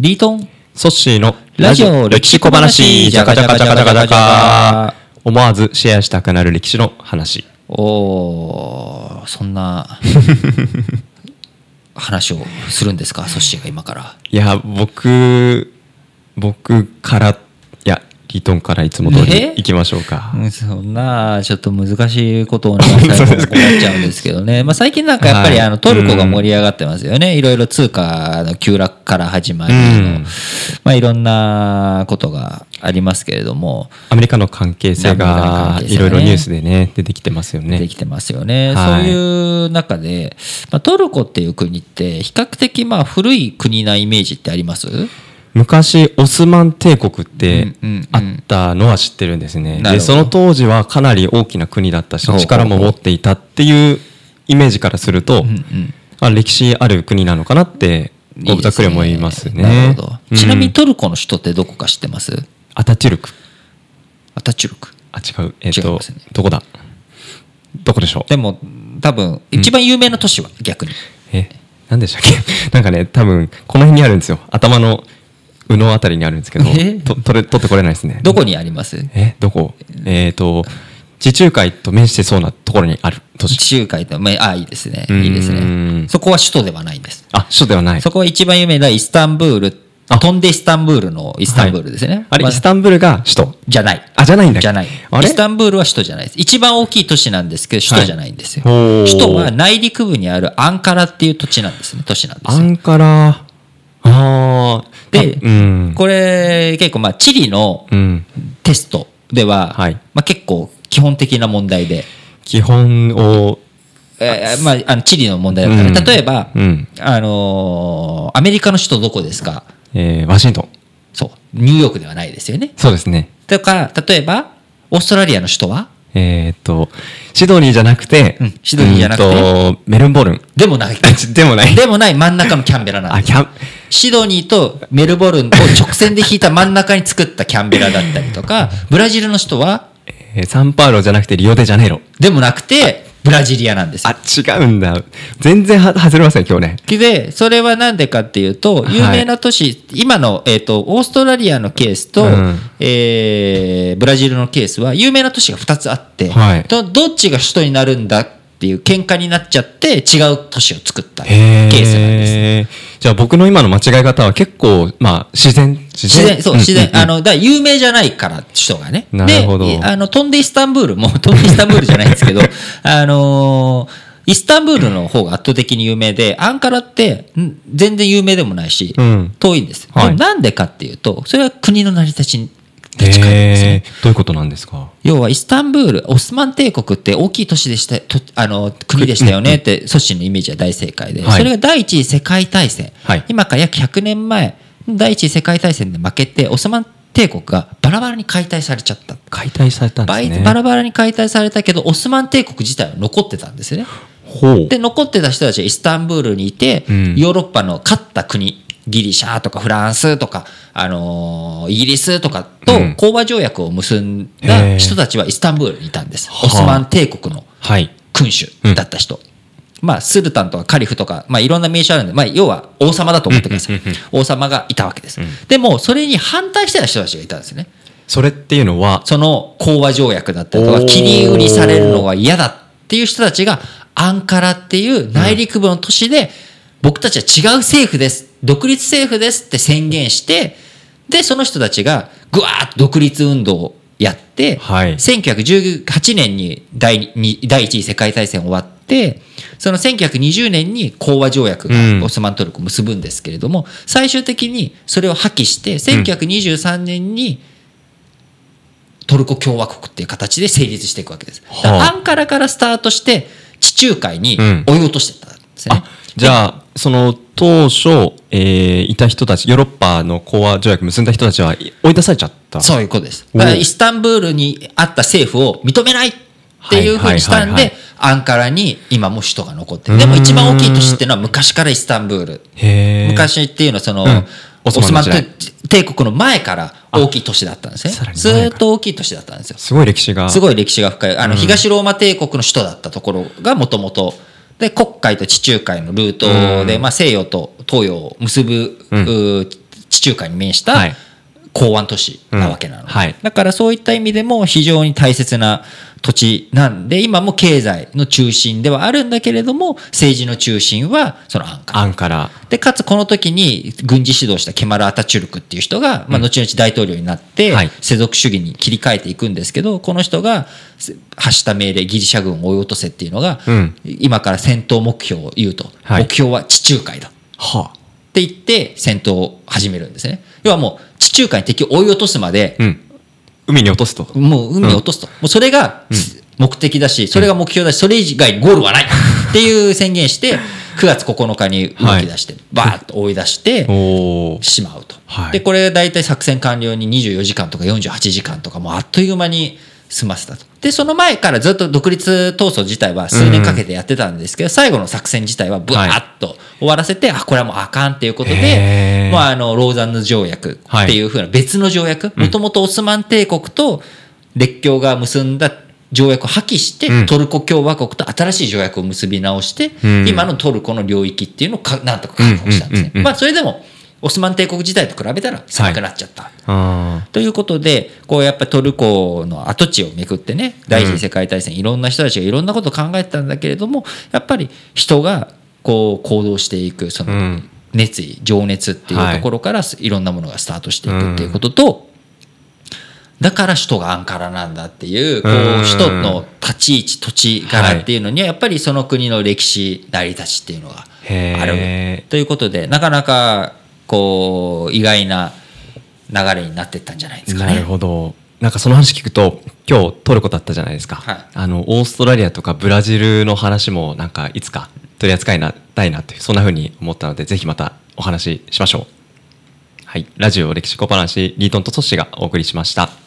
リートン。ソッシーのラジオ歴史小話。じゃかじゃかじゃかじゃかじゃか思わずシェアしたくなる歴史の話。おーそんな話をするんですか？ソッシーが今から。いや、僕、僕から、リートンからいつも通りえ？行きましょうか。うんそんなちょっと難しいことをね 最後思っちゃうんですけどね、まあ、最近なんかやっぱりはい。あのトルコが盛り上がってますよね、いろいろ通貨の急落から始まりの、うん。まあ、いろんなことがありますけれども。アメリカの関係性がいろいろニュースでね、出てきてますよね。できてますよね、はい。そういう中で、まあ、トルコっていう国って比較的まあ古い国なイメージってあります？昔、オスマン帝国ってうんうんうん。あったのは知ってるんですね。で、その当時はかなり大きな国だったし力も持っていたっていうイメージからすると、うんうん。あ歴史ある国なのかなって、オブザクレも言いますね。なるほど。うん。ちなみにトルコの首都ってどこか知ってます？アタチュルク。アタチュルク。あ、違う。えっ、と、違いますね。どこだ？どこでしょう？でも多分一番有名な都市は逆に、え、なんでしたっけ？なんかね、多分、この辺にあるんですよ。頭の、右脳あたりにあるんですけど、え？と取れ取ってこれないですね。どこにあります？え、どこ？えっ、と、地中海と面してそうなところにある。都市。地中海と、まあ、あいいですね。うん。いいですね。そこは首都ではないんです。あ、首都ではない。そこは一番有名なイスタンブール。あ。飛んでイスタンブールのイスタンブールですね、あれ、まイスタンブールが首都。じゃない。あ、じゃないんだ。じゃない。あれ？イスタンブールは首都じゃないです。一番大きい都市なんですけど、首都じゃないんですよ。はい首都は内陸部にあるアンカラっていう土地なんですね、都市なんですよ。アンカラ、あーであうん。これ、結構、まあ、地理のうん。テストでは、はいまあ、結構基本的な問題で、基本を、えーまあ、あの地理の問題だから、うん例えば、うん。あのーアメリカの首都どこですか？えーワシントン。そう、ニューヨークではないですよね。そうですね。とか、例えば、オーストラリアの首都は？えーっと、シドニーじゃなくて、うんシドニーじゃなくて？メルボルン。でもない。でもない。でもない真ん中のキャンベラなんあ、ですキャン、シドニーとメルボルンを 直線で引いた真ん中に作ったキャンベラだったりとか、ブラジルの首都は、えーサンパウロじゃなくてリオデジャネイロ。でもなくて、ブラジリアなんですよ。あ、違うんだ。全然は外れません、今日ね。で、それはなんでかっていうと、有名な都市、今の、えっ、と、オーストラリアのケースと、うんえーブラジルのケースは、有名な都市が2つあって、はいとどっちが首都になるんだっていう喧嘩になっちゃって、違う都市を作ったケへースなんです。え。じゃあ僕の今の間違い方は結構、まあ、自然、自自然、そう、自然。あの、の、だから有名じゃないから、首都がね。なるほどで、あの、飛んでイスタンブールも、飛んでイスタンブールじゃないんですけど、あのーイスタンブールの方が圧倒的に有名で、アンカラって、ん全然有名でもないし、うん遠いんです。はいでもなんでかっていうと、それは国の成り立ちに近いんですね。へえ。どういうことなんですか？要はイスタンブール、オスマン帝国って大きい都市でした、とあの国でしたよねって、ソシのイメージは大正解で、はいそれが第一次世界大戦、はい今から約100年前、第一次世界大戦で負けて、オスマン帝国がバラバラに解体されちゃった。解体されたんですね。バラバラに解体されたけど、オスマン帝国自体は残ってたんですよね。で、残ってた人たちはイスタンブールにいて、うんヨーロッパの勝った国、ギリシャとかフランスとか、あのーイギリスとかとうん講和条約を結んへだー人たちはイスタンブールにいたんです。はあオスマン帝国のはい。君主だった人。まあ、スルタンとかカリフとか、まあ、いろんな名称あるんで、まあ、要は王様だと思ってください。王様がいたわけです。でも、それに反対してた人たちがいたんですよね。それっていうのは、その講和条約だったりとか、切り売りされるのが嫌だっていう人たちが、アンカラっていう内陸部の都市で、僕たちは違う政府です、独立政府ですって宣言して、で、その人たちが、ぐわーっと独立運動をやって、はい1918年に第二第一次世界大戦終わって、その1920年に講和条約うんがオスマントルコを結ぶんですけれども、最終的にそれを破棄して、1923年にトルコ共和国っていう形で成立していくわけです。アンカラからスタートして、地中海にうん追い落としてったんですね。あ、じゃあ、その当初、えーいた人たち、ヨーロッパの講和条約結んだ人たちは追い出されちゃった。そういうことです。イスタンブールにあった政府を認めないっていうふうにしたんで、アンカラに今も首都が残ってる。でも一番大きい都市っていうのは昔からイスタンブール。へー昔っていうのはその、うんオスマン帝国の前から大きい都市だったんですねずっと大きい都市だったんですよ。すごい歴史が。すごい歴史が深い。あの、東ローマ帝国の首都だったところがもともと、で、黒海と地中海のルートで、うん。まあ西洋と東洋を結ぶ、地中海に面したはい港湾都市なわけなの、うん。はい。だからそういった意味でも非常に大切な土地なんで今も経済の中心ではあるんだけれども政治の中心はそのアンカラ。アンカラ。でかつこの時に軍事指導したケマル・アタチュルクっていう人が、まあ、後々大統領になって、はい。世俗主義に切り替えていくんですけどこの人がせ発した命令ギリシャ軍を追い落とせっていうのが、うん。今から戦闘目標を言うと、はい。目標は地中海だ。っはて言って戦闘を始めるんですね要はもう地中海に敵を追い落とすまであ。うん。海に落とすと。もう海に落とすと、もうそれが目的だし、それが目標だし、それ以外ゴールはない っていう宣言して、9月9日に動き出して、バーッと追い出して しまうと。はいで、これ大体作戦完了に24時間とか48時間とか、もうあっという間に済ませたと。で、その前からずっと独立闘争自体は数年かけてやってたんですけど、最後の作戦自体はブワーッと終わらせて、あ、これはもうあかんっていうことへで、ー。まあ、あの、ローザンヌ条約っていうふうな別の条約、もともとオスマン帝国と列強が結んだ条約を破棄して、うん。トルコ共和国と新しい条約を結び直して、うん。今のトルコの領域っていうのをかなんとか確保したんですね。まあ、それでも、オスマン帝国時代と比べたら狭くなっちゃった。あということで、こうやっぱりトルコの跡地をめくってね、第一次世界大戦、いろんな人たちがいろんなことを考えてたんだけれども、やっぱり人がこう行動していく、そのうん。熱意、情熱っていうところからいろんなものがスタートしていくっていうことと、だから首都がアンカラなんだっていう、こううん。首都の立ち位置、土地柄っていうのには、やっぱりその国の歴史、成り立ちっていうのがへある。ーということで、なかなかこう意外な流れになっていったんじゃないですかね。なるほど。なんかその話聞くと今日トルコだったじゃないですか、はい。あのオーストラリアとかブラジルの話もなんかいつか取り扱いなたいなってそんな風に思ったのでぜひまたお話ししましょう。はい。ラジオ歴史小話リートンとトッシがお送りしました。